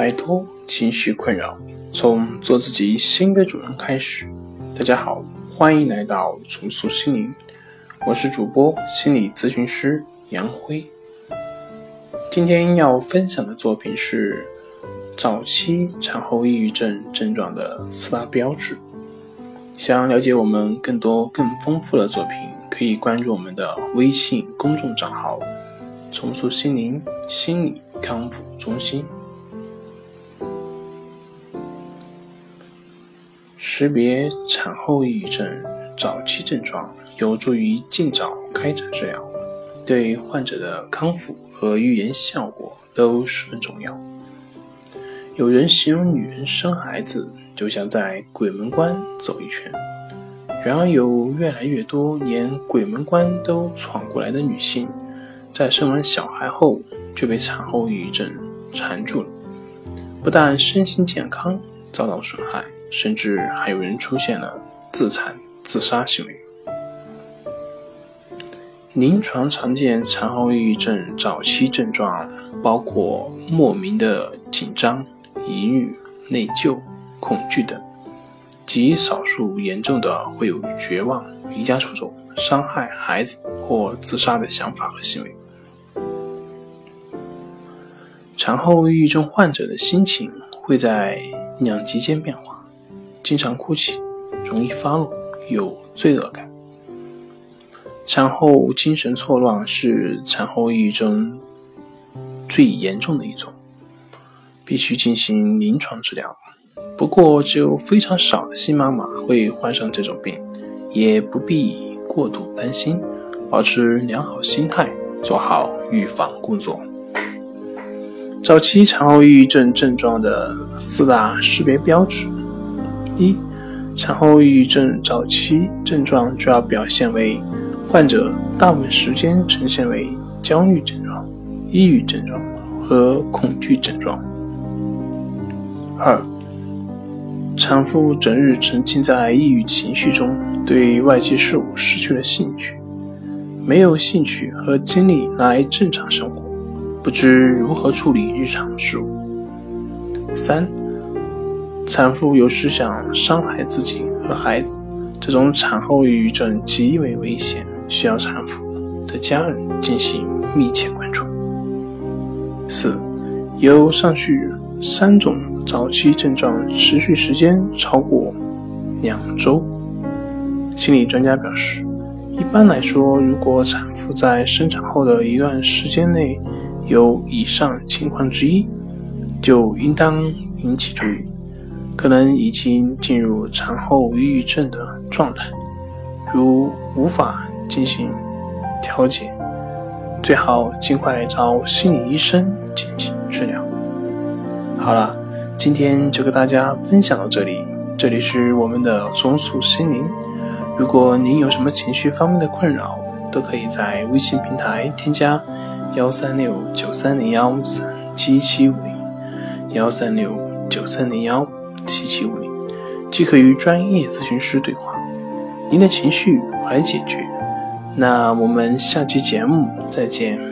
摆脱情绪困扰，从做自己新的主人开始。大家好，欢迎来到重塑心灵，我是主播心理咨询师杨辉。今天要分享的作品是早期产后抑郁症症状的四大标志。想了解我们更多更丰富的作品，可以关注我们的微信公众账号“重塑心灵心理康复中心”。识别产后抑郁症早期症状，有助于尽早开展治疗，对患者的康复和预言效果都十分重要。有人形容女人生孩子。就像在鬼门关走一圈，然而有越来越多连鬼门关都闯过来的女性，在生完小孩后就被产后抑郁症缠住了，不但身心健康遭到损害，甚至还有人出现了自残、自杀行为。临床常见产后抑郁症早期症状包括莫名的紧张、疑虑、内疚。恐惧等，极少数严重的会有绝望、离家出走、伤害孩子或自杀的想法和行为。产后抑郁症患者的心情会在两极间变化，经常哭泣，容易发怒，有罪恶感。产后精神错乱是产后抑郁症最严重的一种，必须进行临床治疗。不过，只有非常少的新妈妈会患上这种病，也不必过度担心，保持良好心态，做好预防工作。早期产后抑郁症症状的四大识别标志：一、产后抑郁症早期症状主要表现为患者大部分时间呈现为焦虑症状、抑郁症状和恐惧症状。二、产妇整日沉浸在抑郁情绪中，对外界事物失去了兴趣，没有兴趣和精力来正常生活，不知如何处理日常事务。三、产妇有时想伤害自己和孩子，这种产后抑郁症极为危险，需要产妇的家人进行密切关注。四、有上述三种。早期症状持续时间超过两周，心理专家表示，一般来说，如果产妇在生产后的一段时间内有以上情况之一，就应当引起注意，可能已经进入产后抑郁症的状态，如无法进行调节，最好尽快找心理医生进行治疗。好了。今天就跟大家分享到这里，这里是我们的松鼠心灵。如果您有什么情绪方面的困扰，都可以在微信平台添加幺三六九三零幺三七七五零幺三六九三零幺七七五零，即可与专业咨询师对话，您的情绪我来解决。那我们下期节目再见。